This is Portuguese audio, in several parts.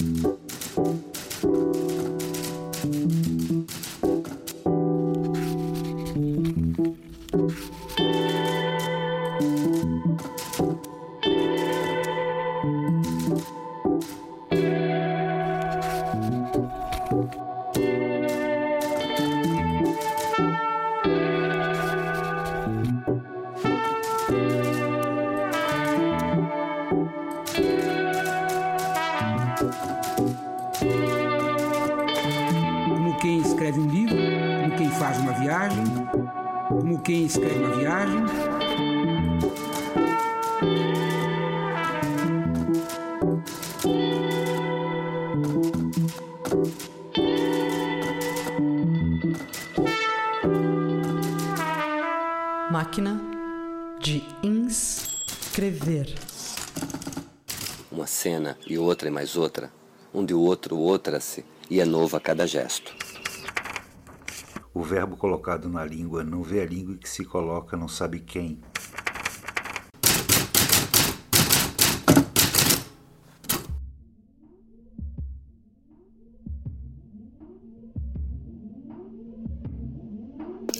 quem outra-se, e é novo a cada gesto. O verbo colocado na língua não vê a língua que se coloca não sabe quem.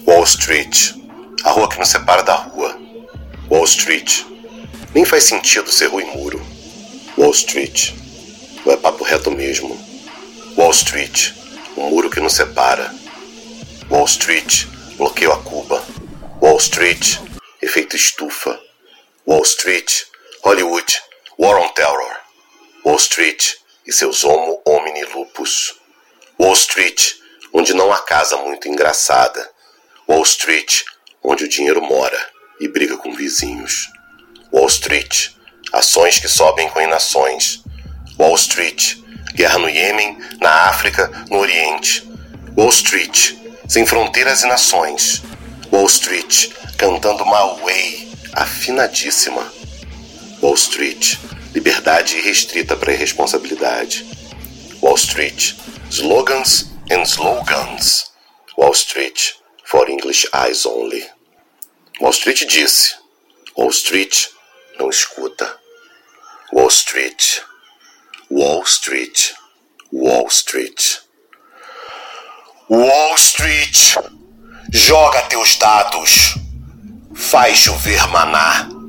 Wall Street. A rua que nos separa da rua. Wall Street. Nem faz sentido ser rua e muro. Wall Street. Ou é papo reto mesmo. Wall Street. O muro que nos separa. Wall Street, bloqueio a Cuba. Wall Street, efeito estufa. Wall Street, Hollywood, War on Terror. Wall Street e seus Homo homini lupus. Wall Street, onde não há casa muito engraçada. Wall Street, onde o dinheiro mora e briga com vizinhos. Wall Street, ações que sobem com inações. Wall Street, guerra no Iêmen, na África, no Oriente. Wall Street, sem fronteiras e nações. Wall Street, cantando My Way, afinadíssima. Wall Street, liberdade irrestrita para irresponsabilidade. Wall Street, slogans and slogans. Wall Street, for English eyes only. Wall Street disse: Wall Street não escuta. Wall Street, Wall Street, Wall Street. Wall Street, joga teus dados, faz chover maná.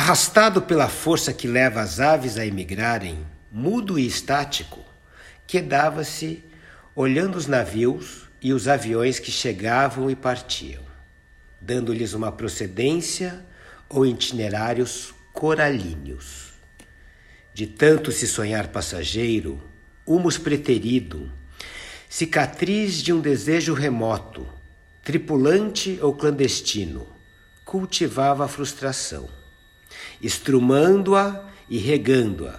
Arrastado pela força que leva as aves a emigrarem, mudo e estático, quedava-se olhando os navios e os aviões que chegavam e partiam, dando-lhes uma procedência ou itinerários coralíneos. De tanto se sonhar passageiro, humus preterido, cicatriz de um desejo remoto, tripulante ou clandestino, cultivava a frustração estrumando-a e regando-a,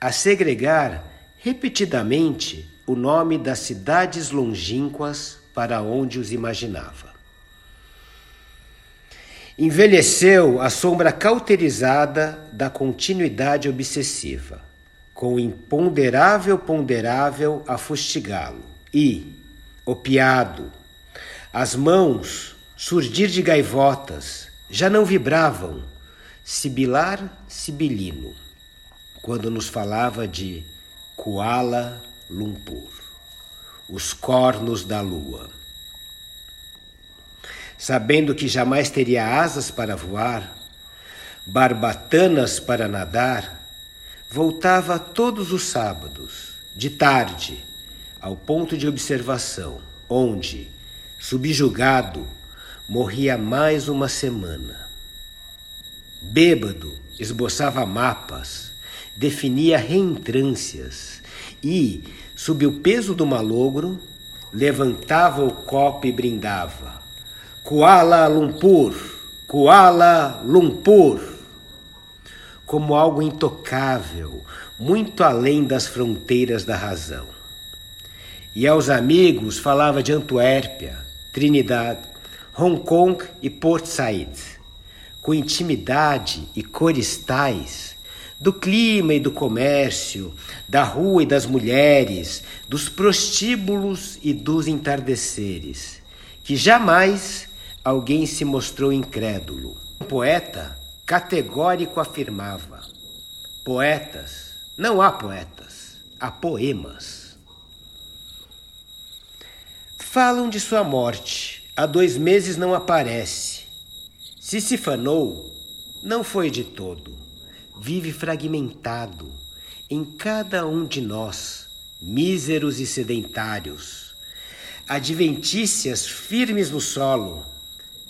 a segregar repetidamente o nome das cidades longínquas para onde os imaginava. Envelheceu a sombra cauterizada da continuidade obsessiva, com o imponderável ponderável a fustigá-lo, e, opiado, as mãos surdir de gaivotas já não vibravam sibilar sibilino, quando nos falava de Kuala Lumpur, os cornos da lua. Sabendo que jamais teria asas para voar, barbatanas para nadar, voltava todos os sábados, de tarde, ao ponto de observação, onde, subjugado, morria mais uma semana. Bêbado, esboçava mapas, definia reentrâncias e, sob o peso do malogro, levantava o copo e brindava. Kuala Lumpur, Kuala Lumpur. Como algo intocável, muito além das fronteiras da razão. E aos amigos falava de Antuérpia, Trinidad, Hong Kong e Port Said, com intimidade e cores tais do clima e do comércio, da rua e das mulheres, dos prostíbulos e dos entardeceres, que jamais alguém se mostrou incrédulo. Um poeta categórico afirmava: Poetas, não há poetas, há poemas. Falam de sua morte, há dois meses não aparece. Se se fanou, não foi de todo. Vive fragmentado em cada um de nós, míseros e sedentários. Adventícias firmes no solo,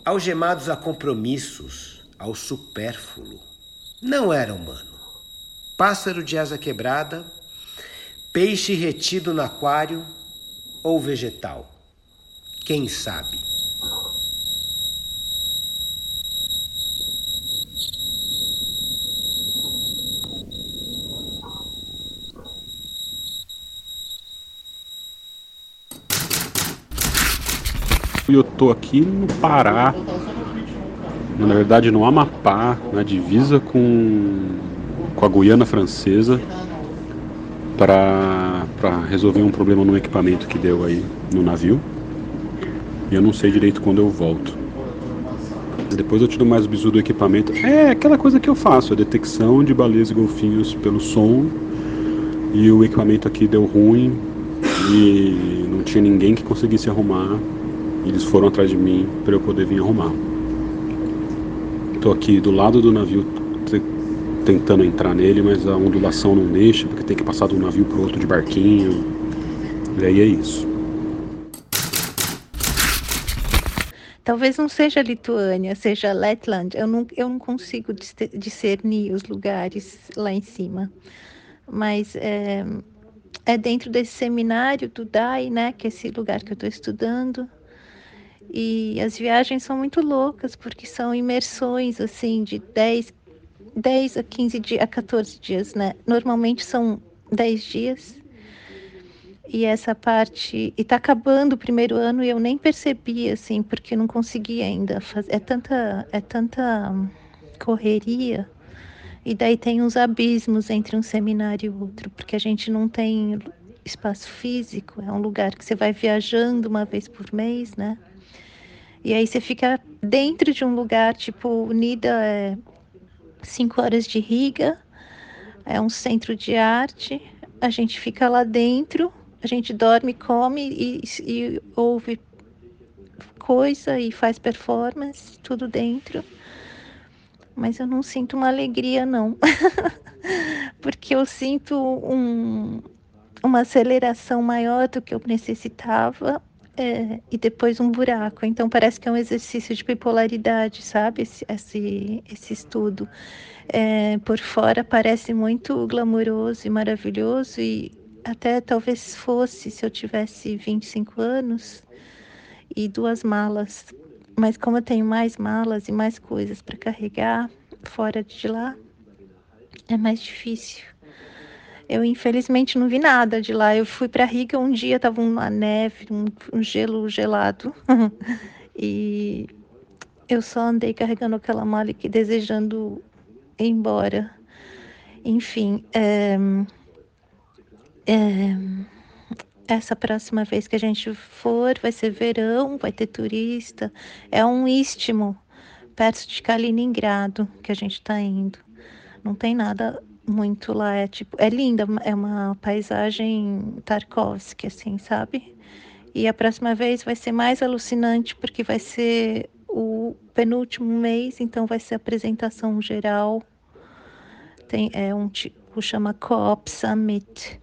algemados a compromissos, ao supérfluo. Não era humano. Pássaro de asa quebrada, peixe retido no aquário ou vegetal. Quem sabe? Eu tô aqui no Pará, na verdade no Amapá, na divisa com, com a Guiana Francesa, para resolver um problema no equipamento que deu aí no navio. E eu não sei direito quando eu volto. Depois eu tiro mais o bizu do equipamento. É aquela coisa que eu faço, a detecção de baleias e golfinhos pelo som. E o equipamento aqui deu ruim e não tinha ninguém que conseguisse arrumar. Eles foram atrás de mim para eu poder vir arrumar. Estou aqui do lado do navio tentando entrar nele, mas a ondulação não deixa, porque tem que passar de um navio para outro de barquinho. E aí é isso. Talvez não seja Lituânia, seja Letland. Eu não, eu não consigo discernir os lugares lá em cima. Mas é, é dentro desse seminário do DAI, né? Que é esse lugar que eu estou estudando. E as viagens são muito loucas, porque são imersões, assim, de 10, 10 a 15 dias, a 14 dias, né? Normalmente são 10 dias. E essa parte. E tá acabando o primeiro ano e eu nem percebi, assim, porque não consegui ainda fazer. É tanta, é tanta correria. E daí tem uns abismos entre um seminário e outro, porque a gente não tem espaço físico, é um lugar que você vai viajando uma vez por mês, né? E aí você fica dentro de um lugar, tipo, Unida é cinco horas de Riga, é um centro de arte, a gente fica lá dentro a gente dorme, come e, e ouve coisa e faz performance, tudo dentro. Mas eu não sinto uma alegria, não. Porque eu sinto um, uma aceleração maior do que eu necessitava é, e depois um buraco. Então parece que é um exercício de bipolaridade, sabe? Esse, esse, esse estudo. É, por fora parece muito glamouroso e maravilhoso e até talvez fosse se eu tivesse 25 anos e duas malas. Mas como eu tenho mais malas e mais coisas para carregar fora de lá, é mais difícil. Eu infelizmente não vi nada de lá. Eu fui para Riga um dia, tava uma neve, um, um gelo gelado. e eu só andei carregando aquela mala e desejando ir embora. Enfim, é, é, essa próxima vez que a gente for, vai ser verão, vai ter turista. É um istmo perto de Kaliningrado que a gente está indo. Não tem nada muito lá, é tipo, é linda, é uma paisagem Tarkovsky, assim, sabe? E a próxima vez vai ser mais alucinante porque vai ser o penúltimo mês, então vai ser apresentação geral. Tem é um tipo chama Co-op Summit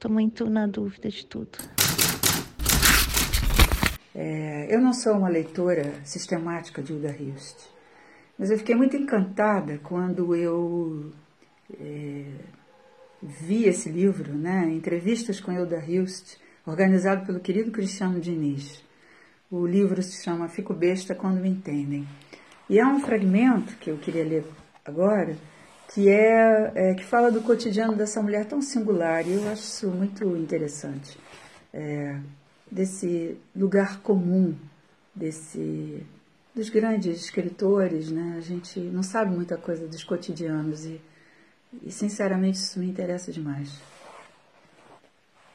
Estou muito na dúvida de tudo. É, eu não sou uma leitora sistemática de Hilda Hilst, mas eu fiquei muito encantada quando eu é, vi esse livro, né, Entrevistas com Hilda Hilst, organizado pelo querido Cristiano Diniz. O livro se chama Fico Besta Quando Me Entendem. E há um fragmento que eu queria ler agora, que é, é, que fala do cotidiano dessa mulher tão singular e eu acho isso muito interessante. é, desse lugar comum, desse dos grandes escritores, né? A gente não sabe muita coisa dos cotidianos e, e sinceramente isso me interessa demais.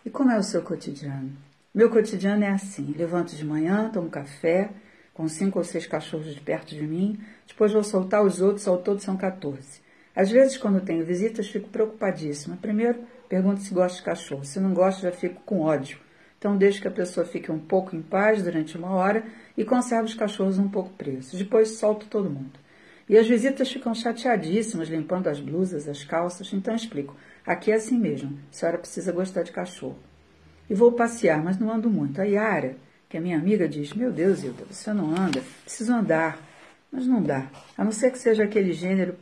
E como é o seu cotidiano? Meu cotidiano é assim: levanto de manhã, tomo café com cinco ou seis cachorros de perto de mim, depois vou soltar os outros, ao todo são 14. Às vezes, quando tenho visitas, fico preocupadíssima. Primeiro, pergunto se gosta de cachorro. Se não gosta, já fico com ódio. Então, deixo que a pessoa fique um pouco em paz durante uma hora e conservo os cachorros um pouco presos. Depois, solto todo mundo. E as visitas ficam chateadíssimas, limpando as blusas, as calças. Então, explico. Aqui é assim mesmo. A senhora precisa gostar de cachorro. E vou passear, mas não ando muito. A Yara, que é minha amiga, diz: Meu Deus, Hilda, você não anda, preciso andar. Mas não dá, a não ser que seja aquele gênero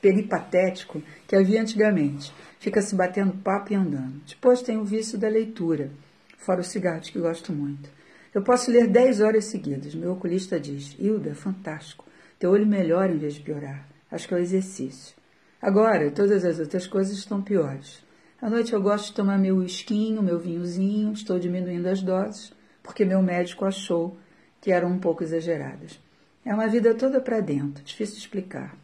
peripatético que havia antigamente. Fica se batendo papo e andando. Depois tem o vício da leitura, fora os cigarros que gosto muito. Eu posso ler dez horas seguidas. Meu oculista diz: Hilda, fantástico. Teu olho melhora em vez de piorar. Acho que é o exercício. Agora, todas as outras coisas estão piores. À noite eu gosto de tomar meu whiskinho, meu vinhozinho, estou diminuindo as doses, porque meu médico achou que eram um pouco exageradas. É uma vida toda para dentro, difícil de explicar.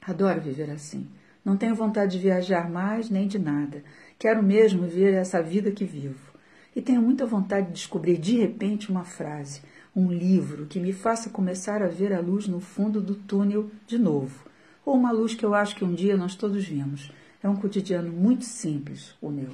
Adoro viver assim. Não tenho vontade de viajar mais nem de nada. Quero mesmo ver essa vida que vivo. E tenho muita vontade de descobrir de repente uma frase, um livro que me faça começar a ver a luz no fundo do túnel de novo. Ou uma luz que eu acho que um dia nós todos vimos é um cotidiano muito simples, o meu.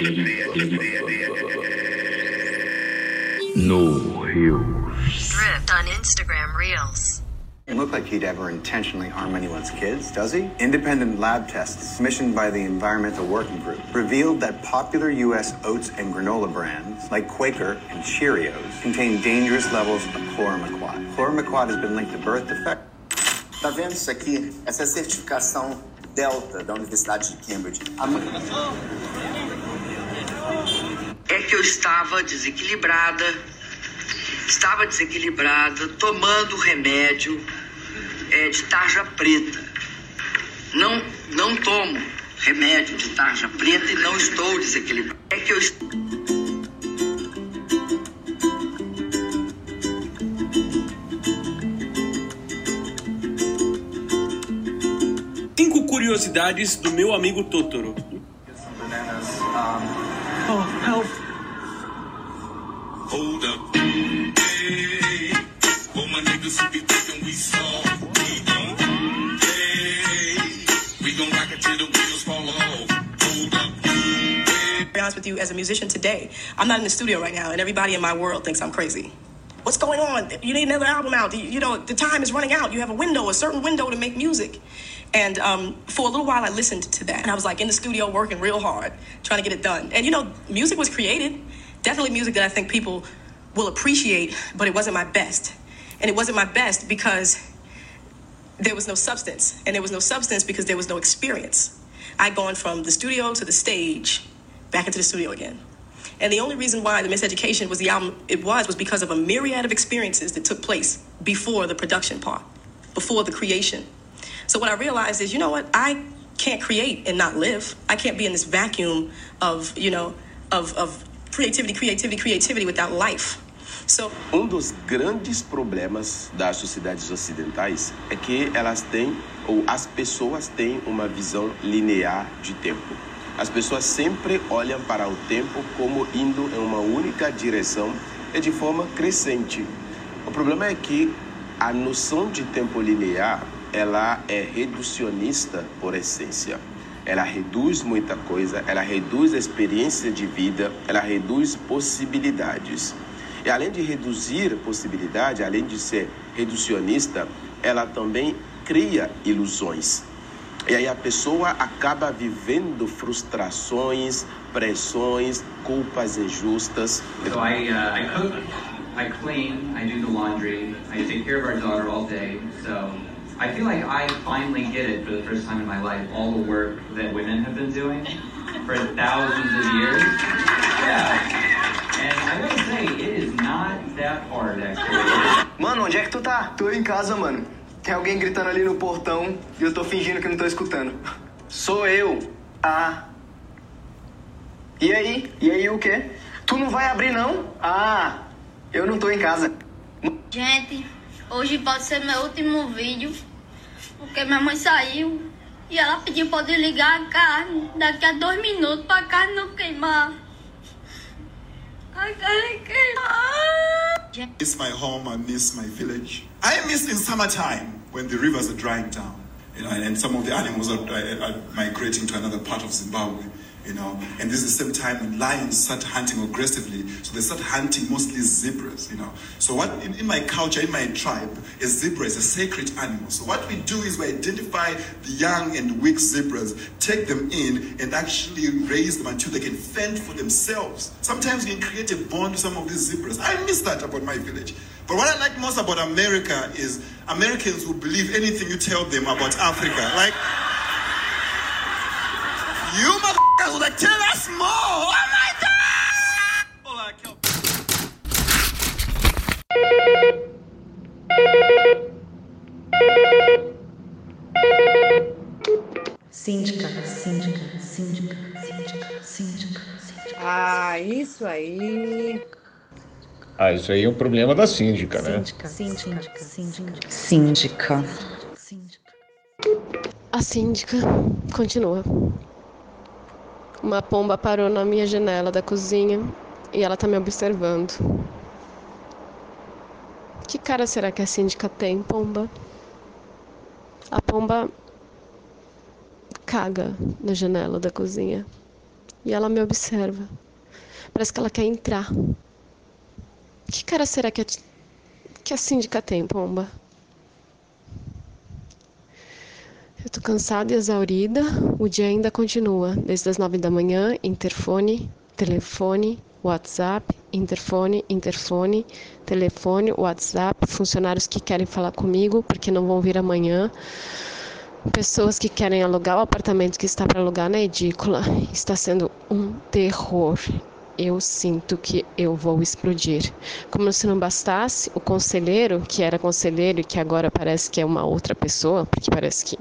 No Hills. Drift on Instagram Reels. It look like he'd ever intentionally harm anyone's kids, does he? Independent lab tests commissioned by the Environmental Working Group revealed that popular U.S. oats and granola brands, like Quaker and Cheerios, contain dangerous levels of chloramiquat. Chloramiquat has been linked to birth defects. Tá vendo isso aqui? Essa é a certificação Delta, da Universidade de Cambridge. É que eu estava desequilibrada, estava desequilibrada, tomando remédio é, de tarja preta. Não, não tomo remédio de tarja preta e não estou desequilibrada. É que eu Cinco curiosidades do meu amigo Totoro. Oh, help. Niggas who be thinking we soft, we don't. Hey, we gon' rock it till the wheels fall off. Hold up. To be honest with you, as a musician today, I'm not in the studio right now, and everybody in my world thinks I'm crazy. What's going on? You need another album out. You know, the time is running out. You have a window, a certain window to make music. And um, for a little while, I listened to that, and I was like in the studio working real hard, trying to get it done. And you know, music was created. Definitely music that I think people will appreciate, but it wasn't my best. And it wasn't my best because there was no substance. And there was no substance because there was no experience. I'd gone from the studio to the stage, back into the studio again. And the only reason why the Miseducation was the album it was was because of a myriad of experiences that took place before the production part, before the creation. So what I realized is, you know what? I can't create and not live. I can't be in this vacuum of, you know, of, of creativity, creativity, creativity without life. Um dos grandes problemas das sociedades ocidentais é que elas têm, ou as pessoas têm, uma visão linear de tempo. As pessoas sempre olham para o tempo como indo em uma única direção e de forma crescente. O problema é que a noção de tempo linear ela é reducionista por essência. Ela reduz muita coisa, ela reduz a experiência de vida, ela reduz possibilidades. E além de reduzir possibilidade, além de ser reducionista, ela também cria ilusões. E aí a pessoa acaba vivendo frustrações, pressões, culpas injustas. So I, uh, I cook, I clean, I do the laundry, I take care of our daughter all day. So I feel like I finally get it for the first time in my life, all the work that women have been doing for thousands of years. Yeah. Mano, onde é que tu tá? Tô em casa, mano. Tem alguém gritando ali no portão e eu tô fingindo que não tô escutando. Sou eu. Ah. E aí? E aí o quê? Tu não vai abrir não? Ah, eu não tô em casa. Gente, hoje pode ser meu último vídeo, porque minha mãe saiu e ela pediu pra eu desligar a carne daqui a dois minutos pra carne não queimar. A carne queimar. miss my home, I miss my village. I miss in summertime when the rivers are drying down, you know, and, and some of the animals are, are, are migrating to another part of Zimbabwe, you know. And this is the same time when lions start hunting aggressively, so they start hunting mostly zebras, you know. So what in, in my culture, in my tribe, a zebra is a sacred animal. So what we do is we identify the young and weak zebras, take them in, and actually raise them until they can fend for themselves. Sometimes we can create a bond with some of these zebras. I miss that about my village. But what I like most about America is Americans who believe anything you tell them about Africa. Like, you motherfuckers would like, tell us more! Oh my god! Síndica, síndica, síndica, síndica, síndica, síndica. Ah, isso aí. Ah, isso aí é um problema da síndica, né? Síndica, síndica, síndica. Síndica. A síndica continua. Uma pomba parou na minha janela da cozinha e ela tá me observando. Que cara será que a síndica tem, pomba? A pomba caga na janela da cozinha e ela me observa. Parece que ela quer entrar. Que cara será que a, que a síndica tem, pomba? Eu tô cansada e exaurida. O dia ainda continua. Desde as nove da manhã, interfone, telefone, WhatsApp, interfone, interfone, telefone, WhatsApp, funcionários que querem falar comigo porque não vão vir amanhã. pessoas que querem alugar o apartamento que está para alugar na edícula. Está sendo um terror. Eu sinto que eu vou explodir. Como se não bastasse, o conselheiro, que era conselheiro e que agora parece que é uma outra pessoa, porque parece que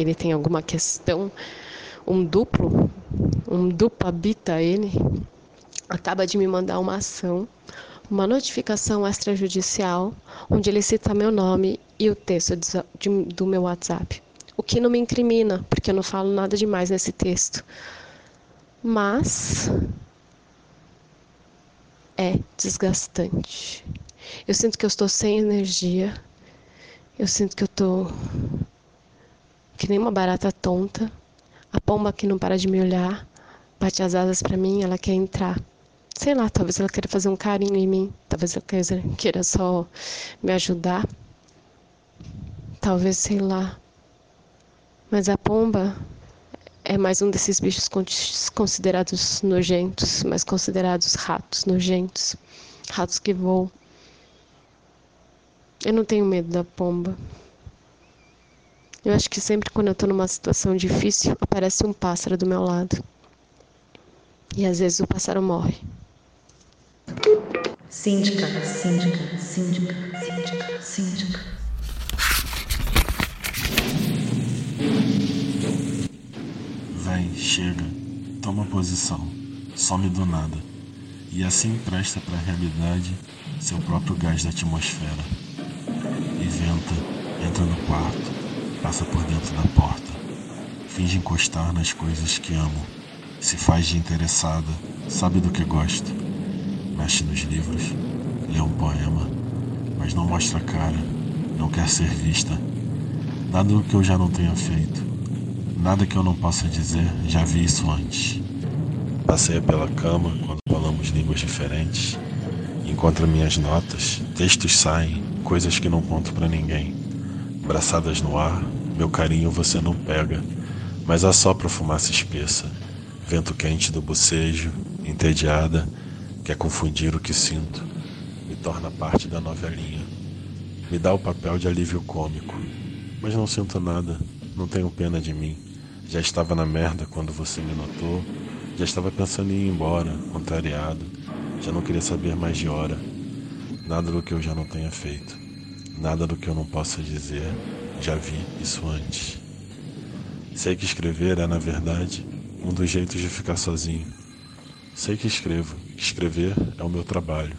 ele tem alguma questão, um duplo, um duplo habita ele, acaba de me mandar uma ação, uma notificação extrajudicial, onde ele cita meu nome e o texto de- do meu WhatsApp. O que não me incrimina, porque eu não falo nada demais nesse texto. Mas é desgastante. Eu sinto que eu estou sem energia. Eu sinto que eu estou que nem uma barata tonta. A pomba que não para de me olhar, bate as asas para mim, ela quer entrar. Sei lá, talvez ela queira fazer um carinho em mim, talvez ela queira- só me ajudar. Talvez, sei lá. Mas a pomba é mais um desses bichos con- considerados nojentos, mas considerados ratos nojentos. Ratos que voam. Eu não tenho medo da pomba. Eu acho que sempre quando eu tô numa situação difícil, aparece um pássaro do meu lado. E às vezes o pássaro morre. Síndica, síndica, síndica, síndica, síndica. Vem, chega, toma posição, some do nada. E assim empresta para a realidade seu próprio gás da atmosfera. Inventa, entra no quarto, passa por dentro da porta. Finge encostar nas coisas que amo. Se faz de interessada, sabe do que gosta. Mexe nos livros, lê um poema, mas não mostra a cara, não quer ser vista. Nada que eu já não tenha feito. Nada que eu não possa dizer, já vi isso antes. Passeia pela cama quando falamos línguas diferentes. Encontra minhas notas, textos saem, coisas que não conto pra ninguém. Braçadas no ar, meu carinho você não pega, mas assopra fumaça espessa. Vento quente do bocejo, entediada, quer confundir o que sinto. Me torna parte da novelinha. Me dá o papel de alívio cômico. Mas não sinto nada, não tenho pena de mim. Já estava na merda quando você me notou. Já estava pensando em ir embora, contrariado. Já não queria saber mais de hora. Nada do que eu já não tenha feito. Nada do que eu não possa dizer. Já vi isso antes. Sei que escrever é, na verdade, um dos jeitos de ficar sozinho. Sei que escrevo. Escrever é o meu trabalho.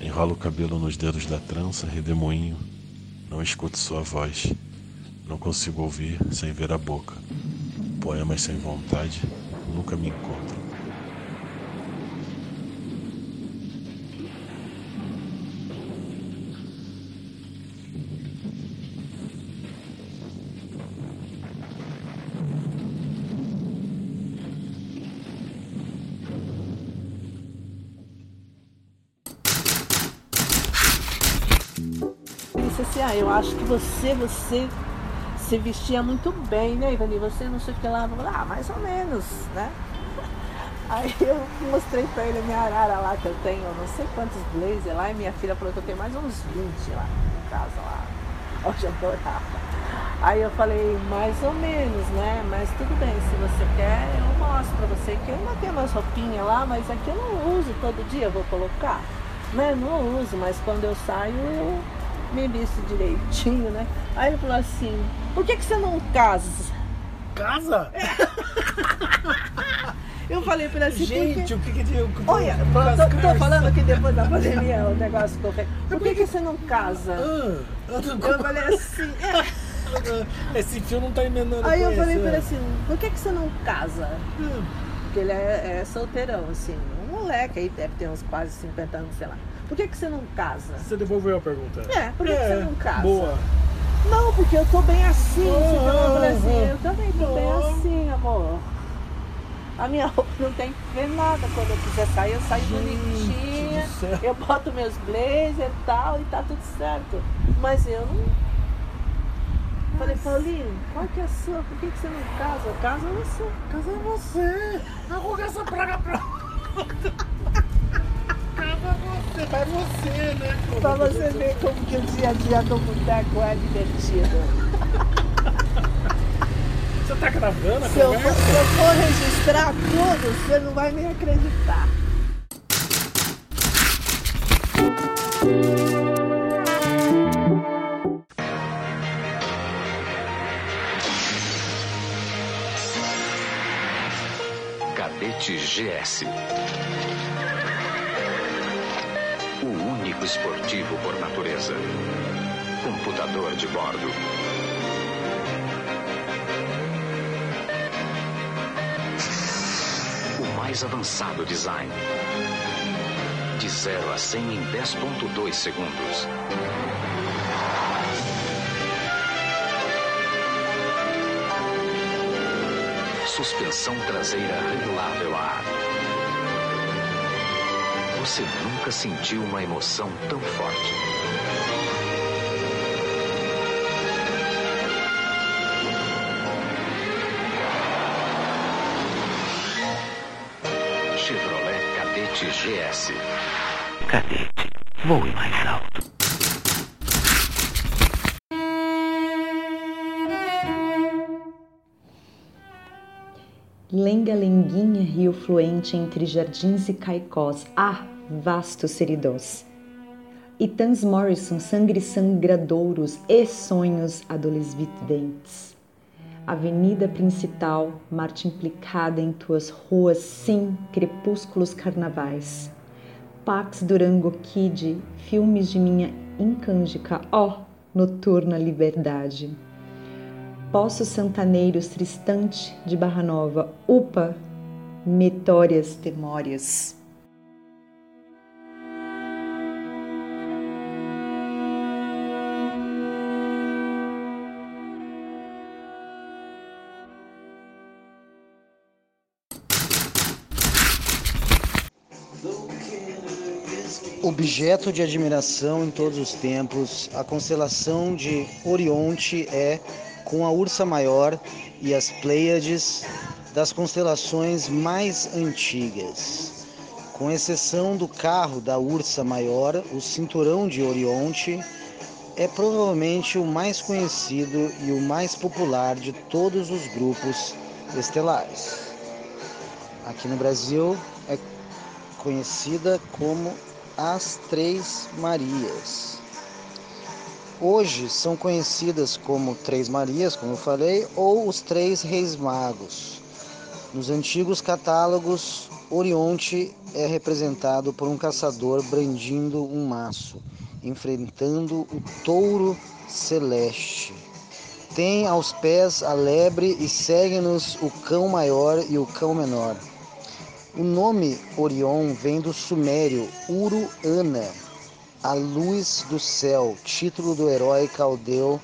Enrolo o cabelo nos dedos da trança, redemoinho. Não escuto sua voz. Não consigo ouvir sem ver a boca. Poemas sem vontade nunca me encontram. Você, você se vestia muito bem, né, Ivani? Você não sei o que lá. Ah, mais ou menos, né? Aí eu mostrei pra ele a minha arara lá, que eu tenho não sei quantos blazers lá, e minha filha falou que eu tenho mais uns 20 lá em casa lá, onde eu morava. Aí eu falei, mais ou menos, né? Mas tudo bem, se você quer, eu mostro pra você que eu ainda tenho umas roupinhas lá, mas aqui eu não uso todo dia, eu vou colocar. Né? Não uso, mas quando eu saio eu me visto direitinho, né? Aí ele falou assim, por que, que você não casa? Casa? Eu falei pra ele assim, Gente, porque... o que que eu... Olha, tô, tô falando que depois da pandemia o negócio ficou feio. Por que, que você não casa? Ah, eu falei assim, é. Esse fio não tá emendando Aí eu falei esse, pra ele é. assim, por que, que você não casa? Porque ele é, é solteirão, assim, um moleque aí deve ter uns quase 50 anos, sei lá. Por que, que você não casa? Você devolveu a pergunta. É, por que, que você não casa? Boa. Não, porque eu tô bem assim. Eu falei assim, ah, eu também tô bem assim, amor. A minha roupa não tem que ver nada. Quando eu quiser sair, eu saio bonitinha. do céu. Eu boto meus blazers e tal e tá tudo certo. Mas eu não. Falei, Paulinho, qual que é a sua? Por que, que você não casa? Casa você. Casa você. Arruga essa praga pra. Casa você. Vai você, né? Pra você ver como que o dia a dia do boteco é divertido. tá gravando a Se eu, for, se eu for registrar tudo, você não vai nem acreditar. Cadete GS. Esportivo por natureza. Computador de bordo. O mais avançado design. De 0 a 100 em 10.2 segundos. Suspensão traseira regulável a ar. Você nunca sentiu uma emoção tão forte. Chevrolet Cadete GS. Cadete, voe mais alto. Lenga-lenguinha, rio fluente entre jardins e caicós. Ah, vasto seridós. E Tans Morrison, sangue sangradouros e sonhos adolescentes. Avenida principal, Marte implicada em tuas ruas, sim, crepúsculos carnavais. Pax Durango Kid, filmes de minha incândica, ó, noturna liberdade. Poços Santaneiros Tristante de Barra Nova, Upa, Metórias Temórias. Objeto de admiração em todos os tempos, a constelação de Orionte é, com a Ursa Maior e as Pleiades, das constelações mais antigas. Com exceção do carro da Ursa Maior, o cinturão de Orionte é provavelmente o mais conhecido e o mais popular de todos os grupos estelares. Aqui no Brasil é conhecida como as Três Marias. Hoje são conhecidas como Três Marias, como eu falei, ou os Três Reis Magos. Nos antigos catálogos, Orionte é representado por um caçador brandindo um maço, enfrentando o touro celeste. Tem aos pés a lebre e segue-nos o cão maior e o cão menor. O nome Orion vem do sumério Uru-Ana, a luz do céu, título do herói caldeu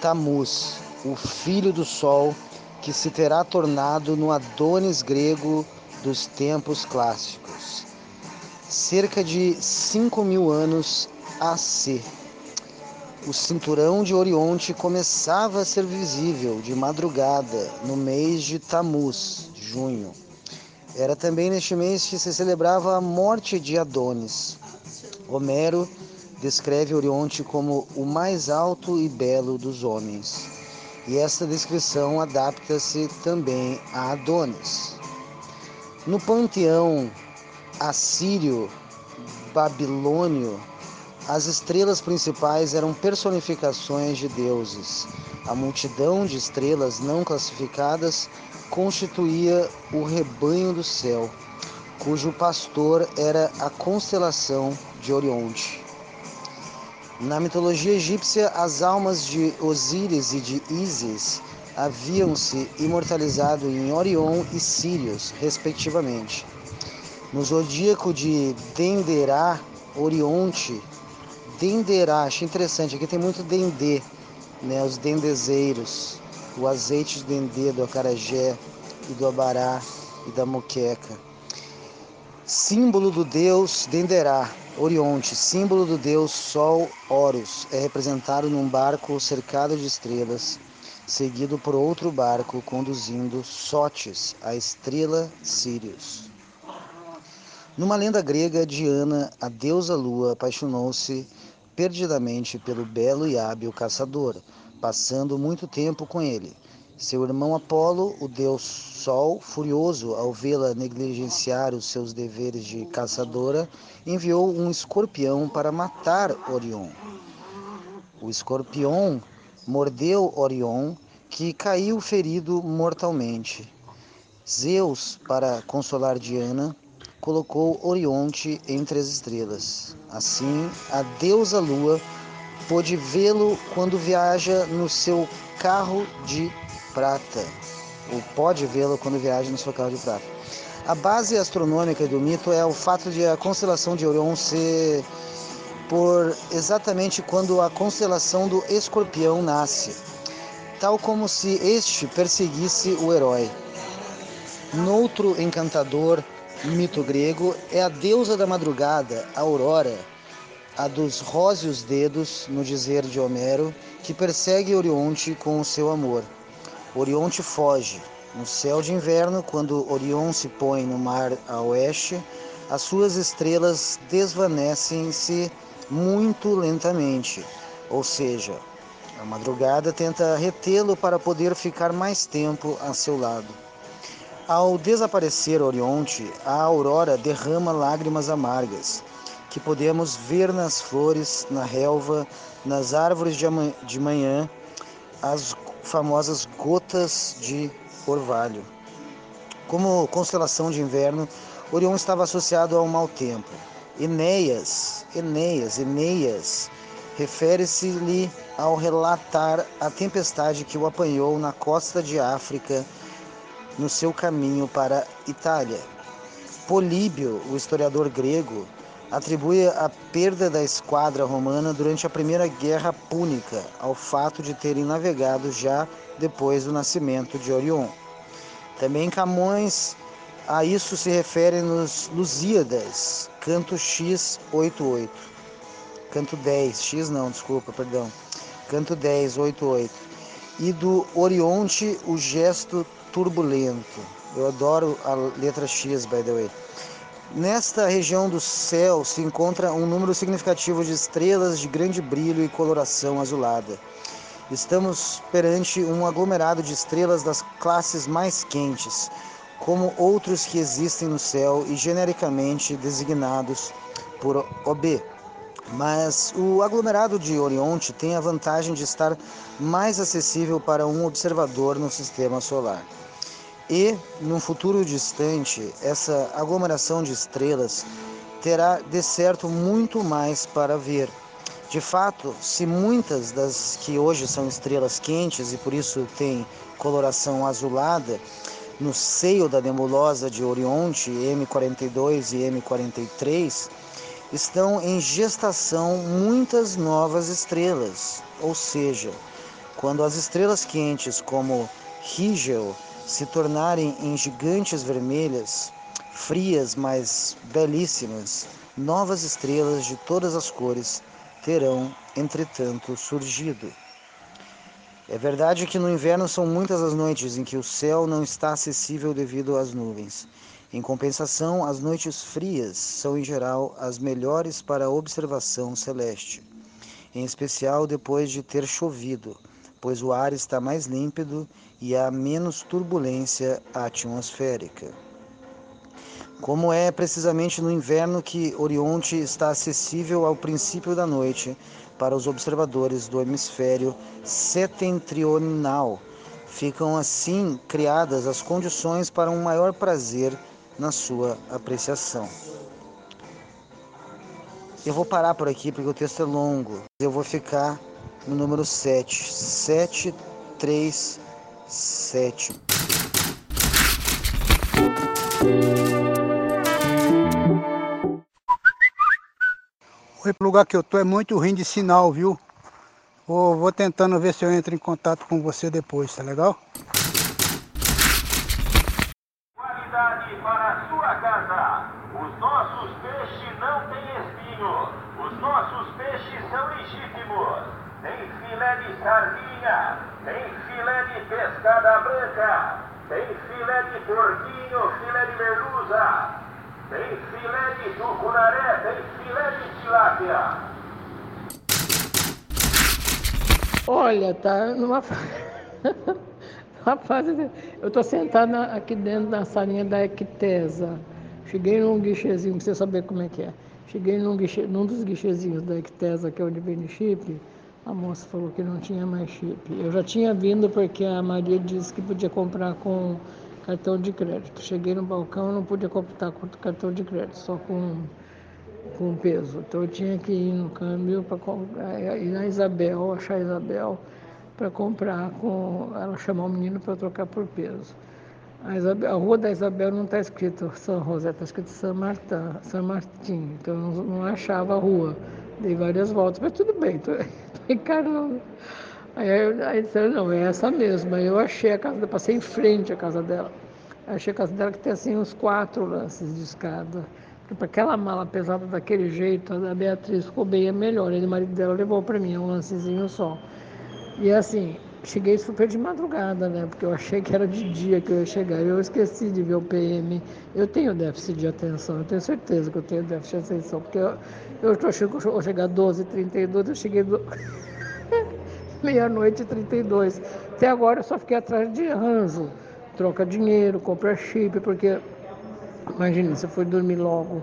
Tamuz, o filho do sol, que se terá tornado no Adonis grego dos tempos clássicos. Cerca de 5 mil anos AC. O cinturão de Orionte começava a ser visível de madrugada no mês de Tamuz, junho. Era também neste mês que se celebrava a morte de Adonis. Homero descreve Orionte como o mais alto e belo dos homens. E esta descrição adapta-se também a Adonis. No panteão assírio babilônio, as estrelas principais eram personificações de deuses. A multidão de estrelas não classificadas constituía o rebanho do céu, cujo pastor era a constelação de Orionte. Na mitologia egípcia, as almas de Osíris e de Ísis haviam-se imortalizado em Orion e Sírios, respectivamente. No zodíaco de Denderá, Orionte, Denderá, achei interessante, aqui tem muito dendê, né, os dendezeiros, o azeite de dendê do acarajé e do abará e da moqueca. Símbolo do deus Denderá, Orionte, símbolo do deus Sol Horus, é representado num barco cercado de estrelas, seguido por outro barco conduzindo Sotes, a estrela Sirius. Numa lenda grega, Diana, a deusa lua, apaixonou-se perdidamente pelo belo e hábil caçador, passando muito tempo com ele. Seu irmão Apolo, o deus Sol, furioso ao vê-la negligenciar os seus deveres de caçadora, enviou um escorpião para matar Orion. O escorpião mordeu Orion, que caiu ferido mortalmente. Zeus, para consolar Diana, colocou Orionte entre as estrelas. Assim, a deusa Lua pôde vê-lo quando viaja no seu carro de prata. Ou pode vê-lo quando viaja no seu carro de prata. A base astronômica do mito é o fato de a constelação de Orion ser por exatamente quando a constelação do Escorpião nasce, tal como se este perseguisse o herói. Noutro encantador mito grego é a deusa da madrugada, a Aurora, a dos róseos dedos, no dizer de Homero, que persegue Orionte com o seu amor. Orionte foge. No céu de inverno, quando Orion se põe no mar a oeste, as suas estrelas desvanecem-se muito lentamente, ou seja, a madrugada tenta retê-lo para poder ficar mais tempo a seu lado. Ao desaparecer Orionte, a aurora derrama lágrimas amargas, que podemos ver nas flores, na relva, nas árvores de manhã, as famosas gotas de orvalho. Como constelação de inverno, Orion estava associado ao mau tempo. Enéas, Enéas, Eneias, refere-se-lhe ao relatar a tempestade que o apanhou na costa de África no seu caminho para Itália. Políbio, o historiador grego, atribui a perda da esquadra romana durante a Primeira Guerra Púnica ao fato de terem navegado já depois do nascimento de Orion. Também Camões a isso se refere nos Lusíadas, canto X 88. Canto 10, X não, desculpa, perdão. Canto 10, 88. E do Orionte, o gesto turbulento. Eu adoro a letra X, by the way. Nesta região do céu se encontra um número significativo de estrelas de grande brilho e coloração azulada. Estamos perante um aglomerado de estrelas das classes mais quentes, como outros que existem no céu e genericamente designados por OB. Mas o aglomerado de Orionte tem a vantagem de estar mais acessível para um observador no sistema solar. E, num futuro distante, essa aglomeração de estrelas terá de certo muito mais para ver. De fato, se muitas das que hoje são estrelas quentes e por isso têm coloração azulada, no seio da nebulosa de Orionte M42 e M43, estão em gestação muitas novas estrelas, ou seja, quando as estrelas quentes como Rigel se tornarem em gigantes vermelhas, frias, mas belíssimas, novas estrelas de todas as cores terão, entretanto, surgido. É verdade que no inverno são muitas as noites em que o céu não está acessível devido às nuvens. Em compensação, as noites frias são em geral as melhores para a observação celeste, em especial depois de ter chovido, pois o ar está mais límpido e há menos turbulência atmosférica. Como é precisamente no inverno que Orionte está acessível ao princípio da noite para os observadores do hemisfério setentrional, ficam assim criadas as condições para um maior prazer na sua apreciação. Eu vou parar por aqui porque o texto é longo. Eu vou ficar no número 7. 7, 3, 7. O lugar que eu tô é muito ruim de sinal, viu? Vou, vou tentando ver se eu entro em contato com você depois, tá legal? Qualidade para a sua casa. Os nossos peixes não têm espinho. Os nossos peixes são legítimos. Tem filé de sardinha, tem filé de pescada branca, tem filé de porquinho, filé de merluza, tem filé de tucunaré, tem filé de tilápia. Olha, tá numa. Rapaz, eu tô sentada aqui dentro da salinha da Ectesa. Cheguei num guichezinho, pra você saber como é que é. Cheguei num, guiche, num dos guichezinhos da Ectesa, que é onde vende chip. A moça falou que não tinha mais chip. Eu já tinha vindo porque a Maria disse que podia comprar com cartão de crédito. Cheguei no balcão, não podia comprar com cartão de crédito, só com, com peso. Então eu tinha que ir no câmbio para ir na Isabel, achar a Isabel, para comprar com. Ela chamar o menino para trocar por peso. A, Isabel, a, rua da Isabel não está escrito São José, está escrito São Martin, São. Então eu não, não achava a rua. Dei várias voltas, mas tudo bem, tô, tô encarando. Aí, aí disseram, não, é essa mesma. Eu achei a casa passei em frente à casa dela. Achei a casa dela que tem assim uns quatro lances de escada. Porque para aquela mala pesada daquele jeito, a Beatriz ficou bem melhor. Ele, o marido dela, levou para mim um lancezinho só. E assim, cheguei super de madrugada, né? Porque eu achei que era de dia que eu ia chegar. Eu esqueci de ver o PM. Eu tenho déficit de atenção, eu tenho certeza que eu tenho déficit de atenção. Porque eu, estou achando que eu vou chegar às 12h32, eu cheguei do... meia-noite e 32. Até agora eu só fiquei atrás de ranzo. Troca dinheiro, compra chip, porque imagina, se eu for dormir logo,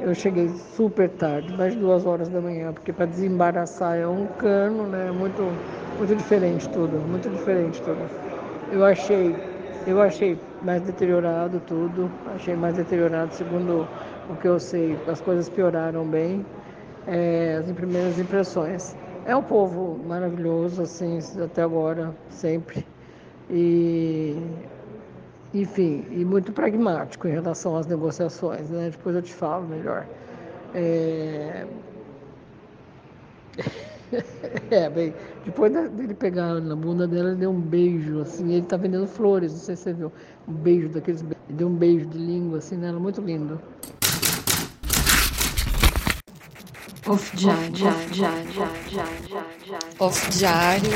eu cheguei super tarde, mais duas horas da manhã, porque para desembaraçar é um cano, né? Muito, muito diferente tudo, muito diferente tudo. Eu achei, eu achei mais deteriorado tudo, achei mais deteriorado, segundo o que eu sei, as coisas pioraram bem, é, as primeiras impressões. É um povo maravilhoso, assim, até agora, sempre. E, enfim, e muito pragmático em relação às negociações, né? Depois eu te falo melhor. É, é bem, depois dele pegar na bunda dela, ele deu um beijo, assim, ele tá vendendo flores, não sei se você viu. Um beijo daqueles Ele deu um beijo de língua, assim, nela, muito lindo. Off diário, off diário.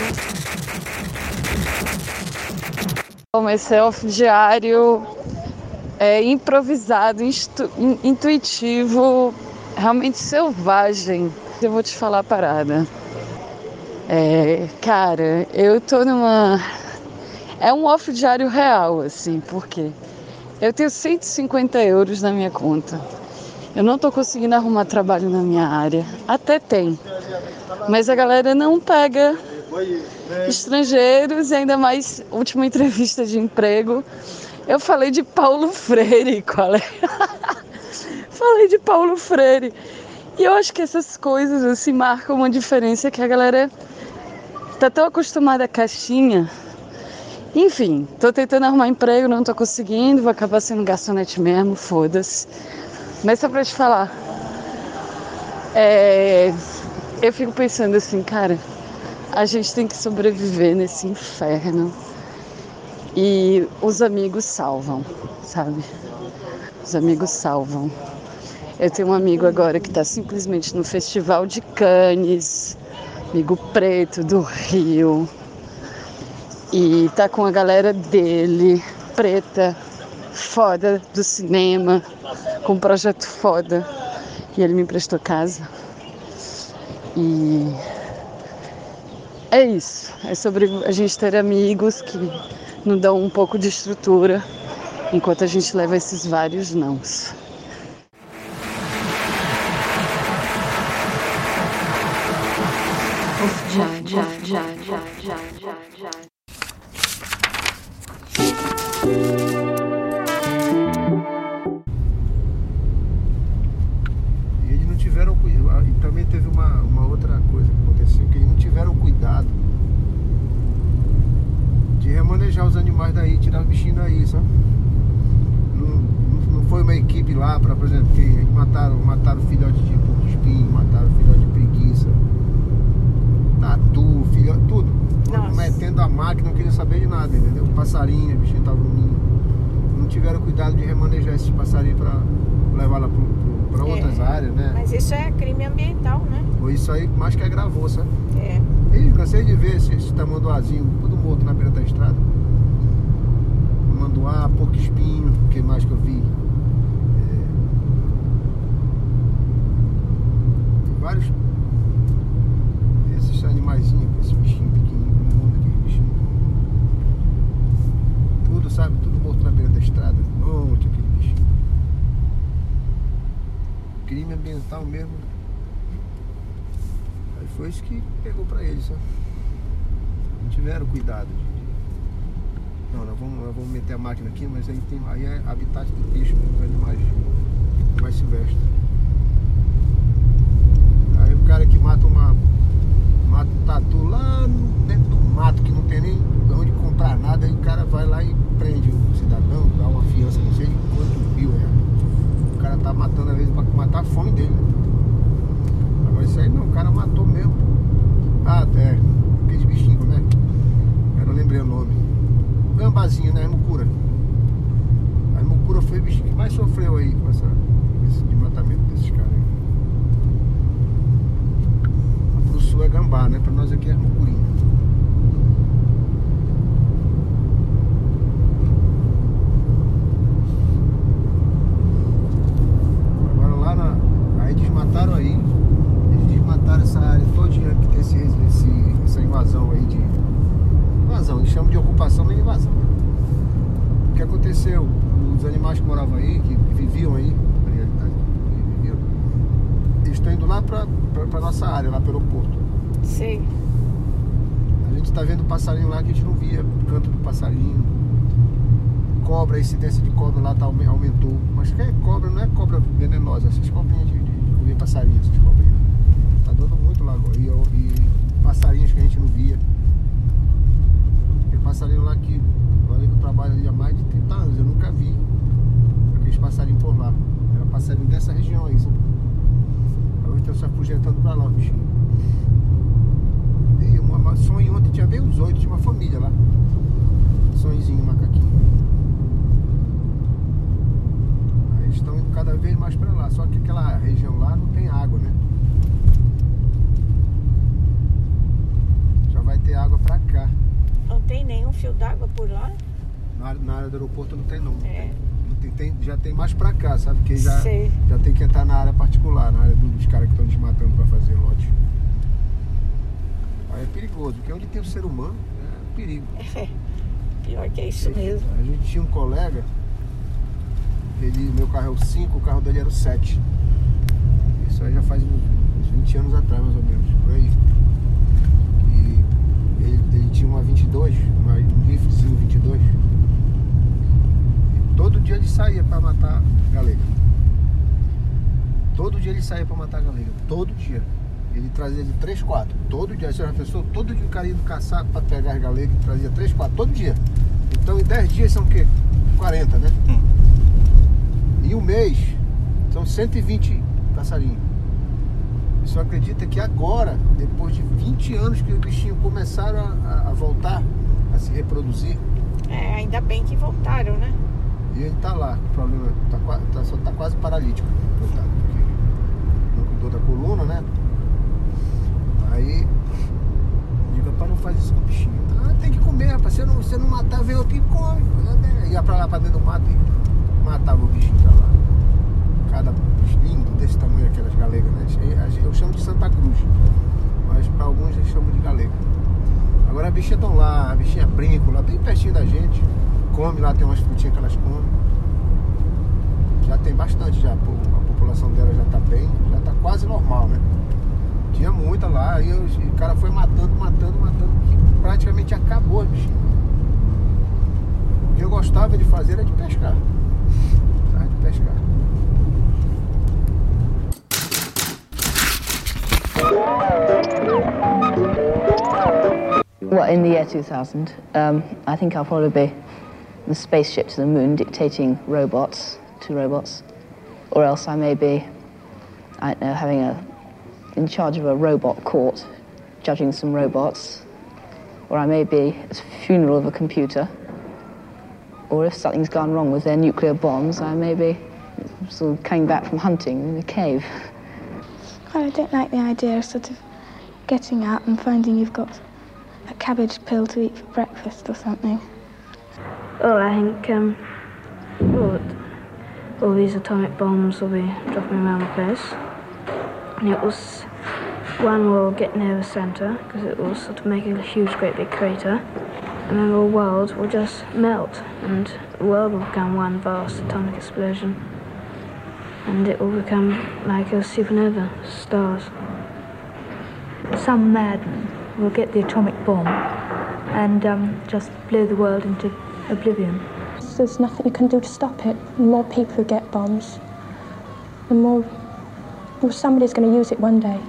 Bom, esse é off diário é improvisado, intuitivo, realmente selvagem. Eu vou te falar a parada. É, cara, eu tô numa. É um off diário real, assim, porque eu tenho 150 euros na minha conta. Eu não estou conseguindo arrumar trabalho na minha área. Até tem. Mas a galera não pega estrangeiros e ainda mais última entrevista de emprego. Eu falei de Paulo Freire, qual é? falei de Paulo Freire. E eu acho que essas coisas assim marcam uma diferença que a galera tá tão acostumada à caixinha. Enfim, tô tentando arrumar emprego, não tô conseguindo, vou acabar sendo garçonete mesmo, foda-se. Mas só pra te falar, é, eu fico pensando assim, cara, a gente tem que sobreviver nesse inferno. E os amigos salvam, sabe? Os amigos salvam. Eu tenho um amigo agora que está simplesmente no Festival de Cannes, amigo preto do Rio, e tá com a galera dele, preta, foda do cinema, com um projeto foda. E ele me emprestou casa. E é isso. É sobre a gente ter amigos que nos dão um pouco de estrutura enquanto a gente leva esses vários nãos. Já, já, já, já, já, já, já. E eles não tiveram cuidado. E também teve uma, uma outra coisa que aconteceu, que eles não tiveram cuidado de remanejar os animais daí, tirar os bichinhos daí, sabe? Não, foi uma equipe lá para, por exemplo, que mataram, mataram filhote de porco espinho, mataram filhote de preguiça, tatu, filhote, tudo. Nossa. Metendo a máquina, não queria saber de nada, entendeu? Passarinho, o bichinho tava no ninho. Não tiveram cuidado de remanejar esses passarinhos para levar lá para outras É, áreas, né? Mas isso é crime ambiental, né? Isso aí mais que agravou, sabe? É. Ih, cansei de ver esse, esse tamanduazinho, tudo morto na beira da estrada. Tamanduá, porco espinho, o que mais que eu vi? É... Vários animaizinho, esse bichinho pequenininho, imundo, aquele bichinho. Tudo, sabe? Tudo morto na beira da estrada. Monte aquele bichinho. Crime ambiental mesmo. Aí foi isso que pegou pra eles. Não tiveram cuidado de. Não, nós vamos, nós vamos meter a máquina aqui, mas aí tem aí é habitat do peixe mesmo, animais, mais silvestres. Aí o cara que mata uma Mata um tatu lá no- dentro do mato, que não tem nem de onde comprar nada, aí o cara vai lá e prende o cidadão, dá uma fiança, não sei de quantos mil é. O cara tá matando às vezes pra matar a fome dele. né? Agora isso aí não, o cara matou mesmo. Ah, é. Aqueles bichinhos, como é? Eu não lembrei o nome. Gambazinho, né? Mucura. A mucura foi o bichinho que mais sofreu aí com essa, esse desmatamento desses caras aí. Pro sul é gambá, né? Pra nós aqui é mucurinha. Agora lá na. Aí desmataram aí. Eles desmataram essa área todinha que tem esse, esse, essa invasão aí de. Invasão, eles chamam de ocupação, não é invasão. O que aconteceu? Os animais que moravam aí, que viviam aí, na realidade, que viviam, estão indo lá pra, pra, nossa área, lá pelo aeroporto. Sei. A gente tá vendo passarinho lá que a gente não via, canto do passarinho. Cobra, a incidência de cobra lá tá, aume- aumentou. Mas que é cobra, não é cobra venenosa, essas cobrinhas de, de, comer passarinhos, essas cobrinhas. Tá dando muito lá agora. E, e passarinhos que a gente não via. Tem passarinho lá que, que eu trabalho ali há mais de 30 anos, eu nunca vi aqueles passarinhos por lá. Era passarinho dessa região aí, sabe? Hoje estão se afugentando pra lá, bichinho. Uma, sonho ontem tinha bem uns oito, tinha uma família lá. Sonhozinho, macaquinho. Aí eles estão indo cada vez mais pra lá. Só que aquela região lá não tem água, né? Já vai ter água pra cá. Não tem nenhum fio d'água por lá? Na área, na área do aeroporto não tem não. É. Tem, tem- já tem mais pra cá, sabe? Porque já, Sei. já tem que entrar na área particular, na área do- dos caras que estão desmatando pra fazer lote. É perigoso, porque onde tem o ser humano é perigo. Pior que é isso mesmo. A gente tinha um colega, ele, meu carro é o 5, o carro dele era o 7. Isso aí já faz uns uns 20 anos atrás, mais ou menos, por aí. E ele, ele tinha uma 22, uma, um riflezinho 22. E todo dia ele saía pra matar galega. Todo dia ele saía pra matar galega. Todo dia. Ele trazia de 3, 4. Todo dia. Você já pensou? Todo dia o cara indo caçar pra pegar as galegas e trazia 3, 4. Todo dia. Então em 10 dias são o quê? 40, né? E um mês são 120 passarinhos. Você só acredita que agora, depois de 20 anos que os bichinhos começaram a, a voltar a se reproduzir, É, ainda bem que voltaram, né? e ele tá lá, o problema tá, tá, só tá quase paralítico, coitado, porque não cuidou da coluna, né? Aí, diga, rapaz, não faz isso com o bichinho. Ah, tem que comer, rapaz, se não, você não matar, vem outro e come. Ia pra lá, pra dentro do mato e matava o bichinho pra lá. Cada lindo desse tamanho, aquelas galegas, né? Eu chamo de Santa Cruz, mas pra alguns eles chamam de galega. Agora a bichinha estão lá, a bichinha brinco lá, bem pertinho da gente. Come lá, tem umas frutinhas que elas comem. Já tem bastante já, a população dela já tá bem, já tá quase normal, né? Tinha muita lá, e, o cara foi matando, matando, matando, que praticamente acabou as bichinhas. O que eu gostava de fazer era de pescar. Gostava de pescar. Well, in the year 2000, um, I think I'll probably be the spaceship to the moon dictating robots to robots. Or else I may be, I don't know, having a, in charge of a robot court, judging some robots. Or I may be at the funeral of a computer. Or if something's gone wrong with their nuclear bombs, I may be sort of coming back from hunting in a cave. Well, I don't like the idea of sort of getting up and finding you've got a cabbage pill to eat for breakfast or something. Well, I think um, well, all these atomic bombs will be dropping around the place. And it was one will get near the centre because it will sort of make a huge, great big crater, and then the world will just melt, and the world will become one vast atomic explosion. and it will become like a supernova, stars. Some madman will get the atomic bomb and um, just blow the world into oblivion. There's nothing you can do to stop it. The more people who get bombs, the more well, somebody's going to use it one day.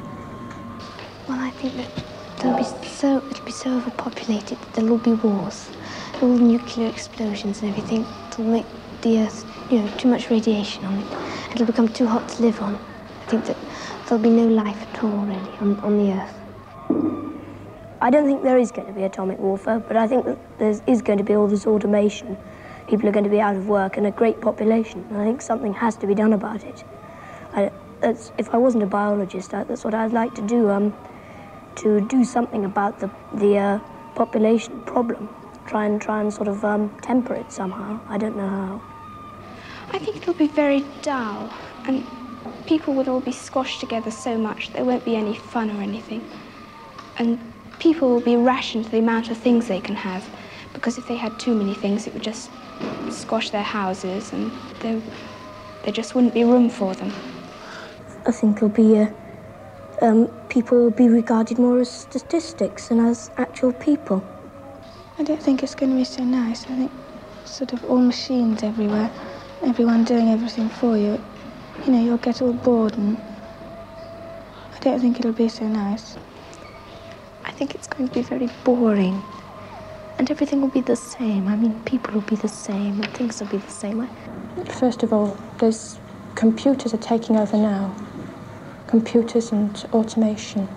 Well, I think that there'll be so it'll be so overpopulated that there'll be wars, all nuclear explosions and everything. It'll make the Earth, you know, too much radiation on it. It'll become too hot to live on. I think that there'll be no life at all really on, on the Earth. I don't think there is going to be atomic warfare, but I think that there is going to be all this automation. People are going to be out of work and a great population. I think something has to be done about it. I, that's, if I wasn't a biologist, that's what I'd like to do. Um, to do something about the the uh, population problem. Try and try and sort of um, temper it somehow. I don't know how. I think it'll be very dull, and people would all be squashed together so much there won't be any fun or anything. And people will be rationed to the amount of things they can have, because if they had too many things, it would just squash their houses, and there, there just wouldn't be room for them. I think it'll be uh, um, people will be regarded more as statistics than as actual people. I don't think it's going to be so nice. I think sort of all machines everywhere, everyone doing everything for you. You know, you'll get all bored and I don't think it'll be so nice. I think it's going to be very boring. And everything will be the same. I mean, people will be the same and things will be the same. First of all, there's computers are taking over now. Computers and automation.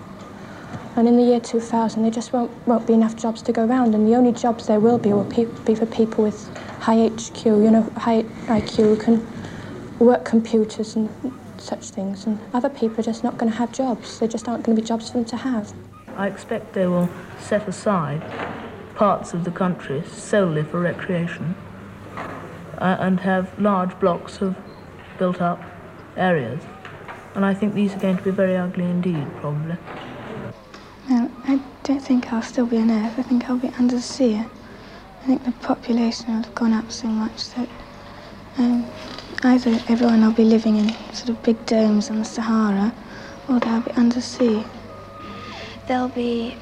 And in the year 2000, there just won't, won't be enough jobs to go around. And the only jobs there will be will be for people with high HQ, you know, high IQ, who can work computers and such things. And other people are just not going to have jobs. There just aren't going to be jobs for them to have. I expect they will set aside parts of the country solely for recreation uh, and have large blocks of built up areas. And I think these are going to be very ugly indeed, probably. No, I don't think I'll still be on Earth. I think I'll be under the sea. I think the population will have gone up so much that um, either everyone will be living in sort of big domes on the Sahara or they'll be under the sea. There'll be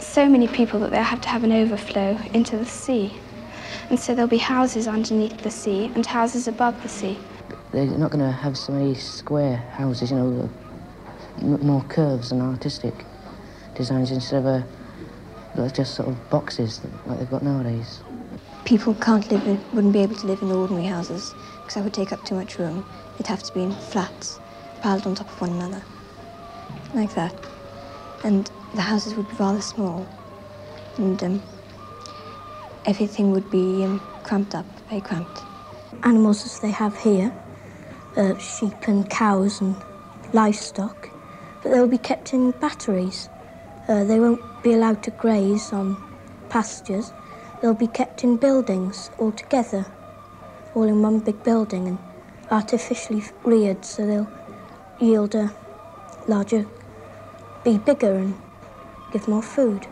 so many people that they'll have to have an overflow into the sea. And so there'll be houses underneath the sea and houses above the sea. They're not going to have so many square houses, you know, m- more curves and artistic designs instead of a, like just sort of boxes like they've got nowadays. People can't live in, wouldn't be able to live in ordinary houses because that would take up too much room. It'd have to be in flats, piled on top of one another, like that. And the houses would be rather small, and um, everything would be um, cramped up, very cramped. Animals as they have here, uh, sheep and cows and livestock, but they'll be kept in batteries. Uh, they won't be allowed to graze on pastures. They'll be kept in buildings all together, all in one big building and artificially reared so they'll yield a larger, be bigger and give more food.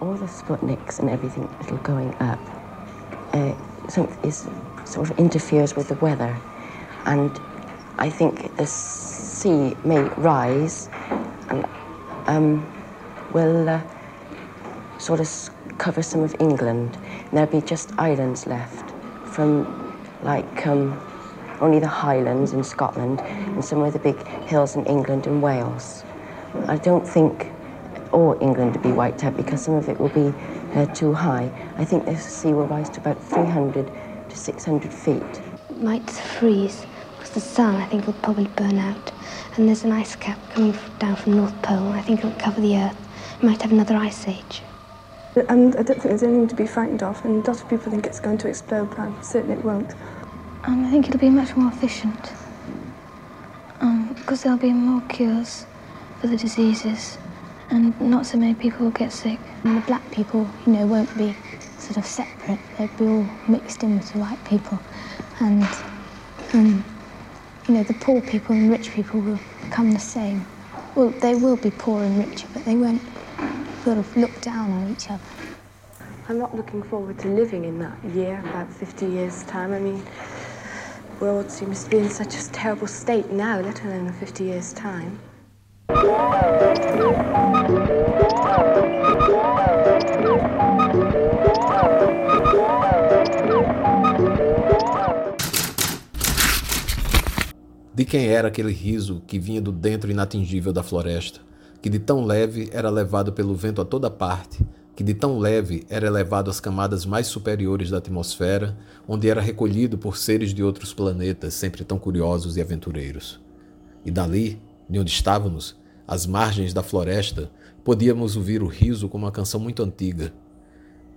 All the Sputniks and everything that are going up uh, is, sort of interferes with the weather. And I think the sea may rise and um, will uh, sort of cover some of England. And there'll be just islands left from like um, only the Highlands in Scotland and some of the big hills in England and Wales. I don't think all England will be wiped out because some of it will be uh, too high. I think the sea will rise to about 300 to 600 feet. might freeze because the sun, I think, will probably burn out. And there's an ice cap coming down from North Pole. I think it'll cover the Earth. We might have another ice age. And I don't think there's anything to be frightened of. And a lot of people think it's going to explode, but I'm certain it won't. Um, I think it'll be much more efficient. Um, because there'll be more cures for the diseases, and not so many people will get sick. And the black people, you know, won't be sort of separate. They'll be all mixed in with the white people. And, um, you know, the poor people and rich people will become the same. Well, they will be poor and richer, but they won't sort of look down on each other. I'm not looking forward to living in that year, about 50 years' time. I mean, the world seems to be in such a terrible state now, let alone in 50 years' time. De quem era aquele riso que vinha do dentro inatingível da floresta, que de tão leve era levado pelo vento a toda parte, que de tão leve era elevado às camadas mais superiores da atmosfera, onde era recolhido por seres de outros planetas sempre tão curiosos e aventureiros. E dali, de onde estávamos, às margens da floresta, podíamos ouvir o riso como uma canção muito antiga.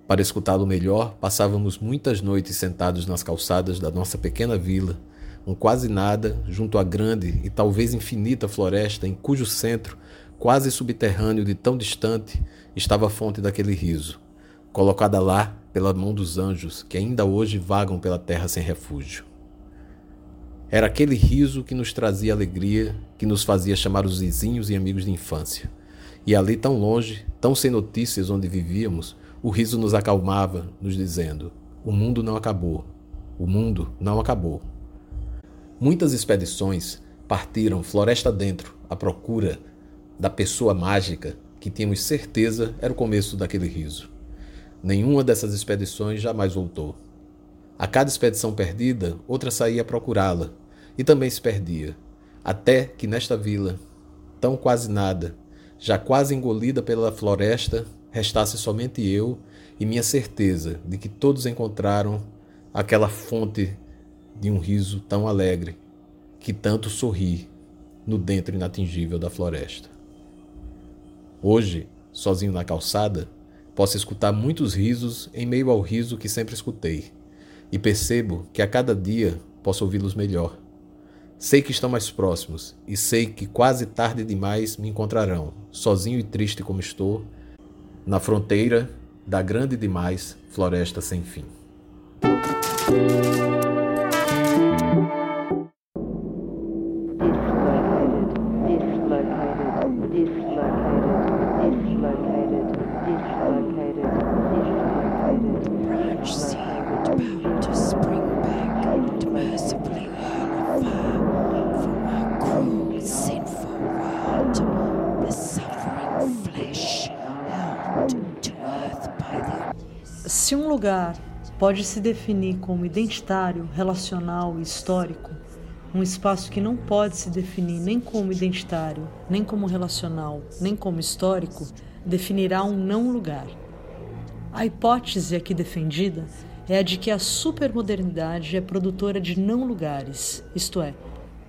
Para escutá-lo melhor, passávamos muitas noites sentados nas calçadas da nossa pequena vila, um quase nada junto à grande e talvez infinita floresta em cujo centro, quase subterrâneo de tão distante, estava a fonte daquele riso, colocada lá pela mão dos anjos que ainda hoje vagam pela terra sem refúgio. Era aquele riso que nos trazia alegria, que nos fazia chamar os vizinhos e amigos de infância. E ali, tão longe, tão sem notícias onde vivíamos, o riso nos acalmava, nos dizendo: O mundo não acabou. O mundo não acabou. Muitas expedições partiram floresta dentro à procura da pessoa mágica que tínhamos certeza era o começo daquele riso. Nenhuma dessas expedições jamais voltou. A cada expedição perdida, outra saía a procurá-la e também se perdia, até que nesta vila, tão quase nada, já quase engolida pela floresta, restasse somente eu e minha certeza de que todos encontraram aquela fonte de um riso tão alegre que tanto sorri no dentro inatingível da floresta. Hoje, sozinho na calçada, posso escutar muitos risos em meio ao riso que sempre escutei, e percebo que a cada dia posso ouvi-los melhor. Sei que estão mais próximos e sei que quase tarde demais me encontrarão, sozinho e triste como estou, na fronteira da grande demais floresta sem fim. Pode se definir como identitário, relacional e histórico, um espaço que não pode se definir nem como identitário, nem como relacional, nem como histórico, definirá um não lugar. A hipótese aqui defendida é a de que a supermodernidade é produtora de não lugares, isto é,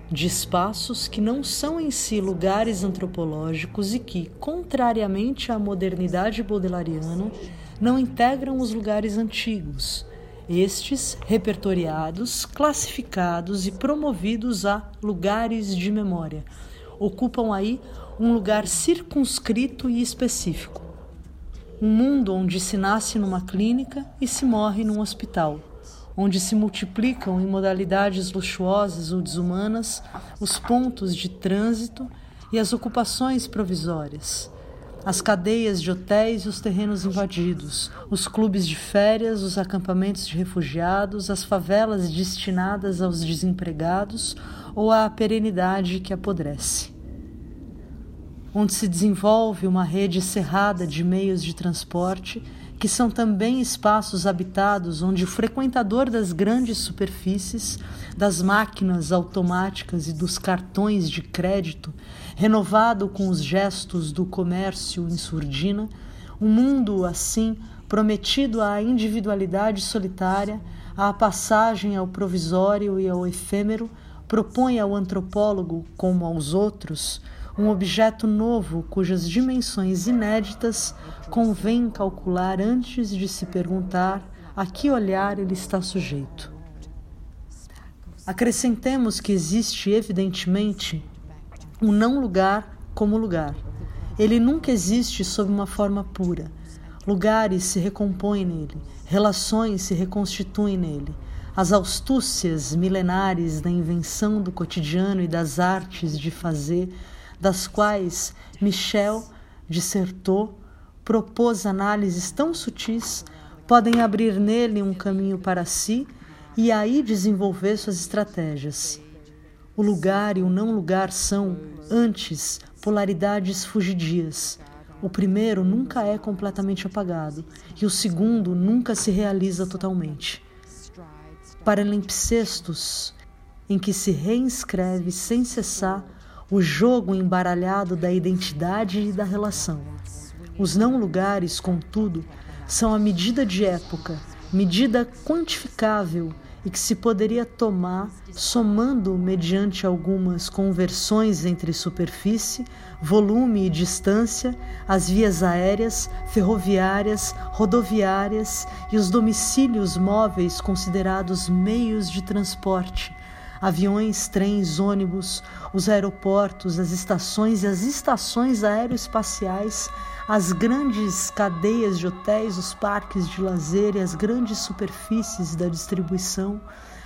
de espaços que não são em si lugares antropológicos e que, contrariamente à modernidade baudelairiana, não integram os lugares antigos, estes repertoriados, classificados e promovidos a lugares de memória. Ocupam aí um lugar circunscrito e específico. Um mundo onde se nasce numa clínica e se morre num hospital, onde se multiplicam em modalidades luxuosas ou desumanas os pontos de trânsito e as ocupações provisórias as cadeias de hotéis e os terrenos invadidos, os clubes de férias, os acampamentos de refugiados, as favelas destinadas aos desempregados ou à perenidade que apodrece. Onde se desenvolve uma rede cerrada de meios de transporte que são também espaços habitados onde o frequentador das grandes superfícies, das máquinas automáticas e dos cartões de crédito, renovado com os gestos do comércio em surdina, um mundo assim prometido à individualidade solitária, à passagem ao provisório e ao efêmero, propõe ao antropólogo, como aos outros, um objeto novo cujas dimensões inéditas convém calcular antes de se perguntar a que olhar ele está sujeito. Acrescentemos que existe, evidentemente, um não lugar como lugar. Ele nunca existe sob uma forma pura. Lugares se recompõem nele, relações se reconstituem nele. As astúcias milenares da invenção do cotidiano e das artes de fazer das quais Michel dissertou, propôs análises tão sutis, podem abrir nele um caminho para si e aí desenvolver suas estratégias. O lugar e o não lugar são, antes, polaridades fugidias. O primeiro nunca é completamente apagado e o segundo nunca se realiza totalmente. Paralimpsestos, em que se reinscreve sem cessar o jogo embaralhado da identidade e da relação. Os não lugares, contudo, são a medida de época, medida quantificável e que se poderia tomar somando mediante algumas conversões entre superfície, volume e distância, as vias aéreas, ferroviárias, rodoviárias e os domicílios móveis considerados meios de transporte, aviões, trens, ônibus, os aeroportos, as estações e as estações aeroespaciais, as grandes cadeias de hotéis, os parques de lazer e as grandes superfícies da distribuição,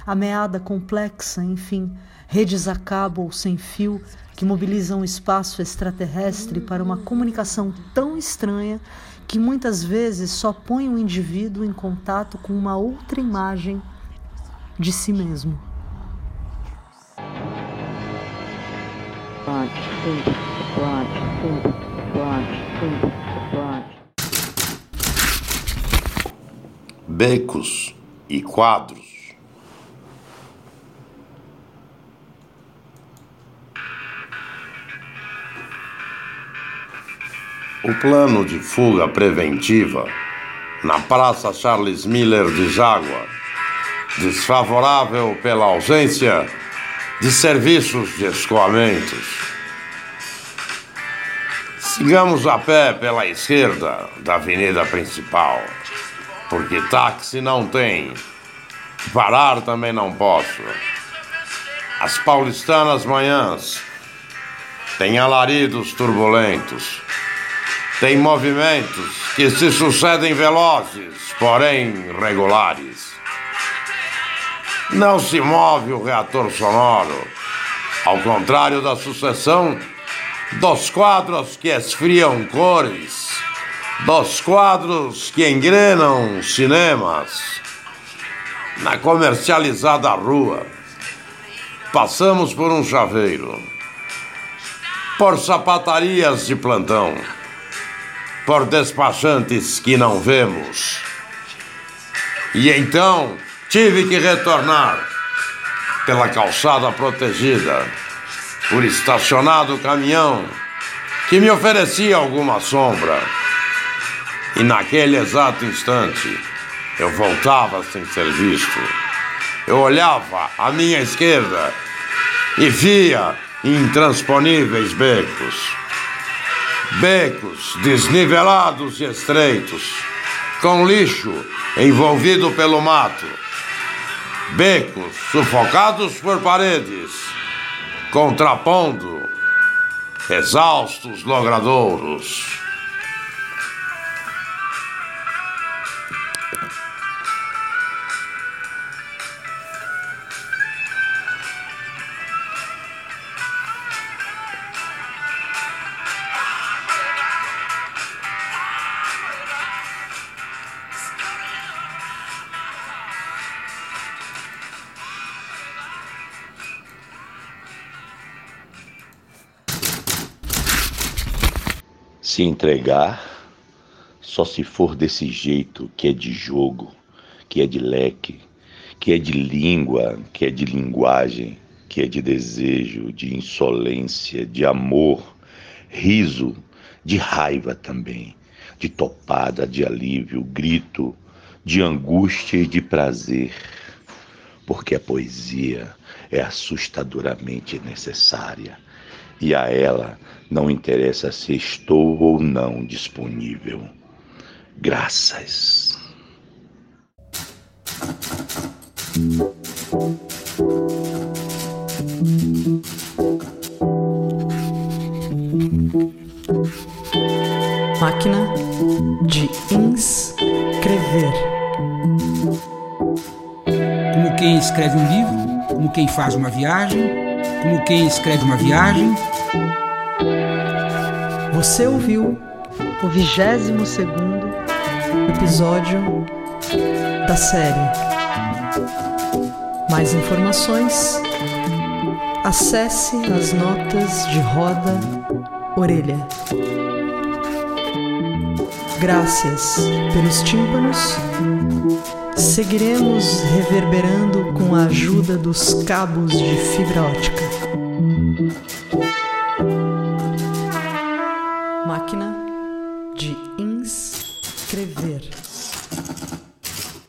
a meada complexa, enfim, redes a cabo ou sem fio que mobilizam o espaço extraterrestre para uma comunicação tão estranha que muitas vezes só põe o indivíduo em contato com uma outra imagem de si mesmo. Becos e quadros. O plano de fuga preventiva na Praça Charles Miller de Jágua, desfavorável pela ausência de serviços de escoamentos. Sigamos a pé pela esquerda da avenida principal, porque táxi não tem, parar também não posso. As paulistanas manhãs têm alaridos turbulentos, têm movimentos que se sucedem velozes, porém regulares. Não se move o reator sonoro, ao contrário da sucessão dos quadros que esfriam cores, dos quadros que engrenam cinemas. Na comercializada rua, passamos por um chaveiro, por sapatarias de plantão, por despachantes que não vemos. E então tive que retornar pela calçada protegida por estacionado caminhão que me oferecia alguma sombra. E naquele exato instante, eu voltava sem ser visto. Eu olhava à minha esquerda e via intransponíveis becos. Becos desnivelados e estreitos, com lixo envolvido pelo mato. Becos sufocados por paredes contrapondo exaustos logradouros. Se entregar só se for desse jeito que é de jogo, que é de leque, que é de língua, que é de linguagem, que é de desejo, de insolência, de amor, riso, de raiva também, de topada, de alívio, grito, de angústia e de prazer. Porque a poesia é assustadoramente necessária e a ela não interessa se estou ou não disponível. Graças. Máquina de inscrever. Como quem escreve um livro, como quem faz uma viagem, como quem escreve uma viagem. Você ouviu o 22 segundo episódio da série Mais informações? Acesse as notas de roda orelha. Graças pelos tímpanos. Seguiremos reverberando com a ajuda dos cabos de fibra ótica.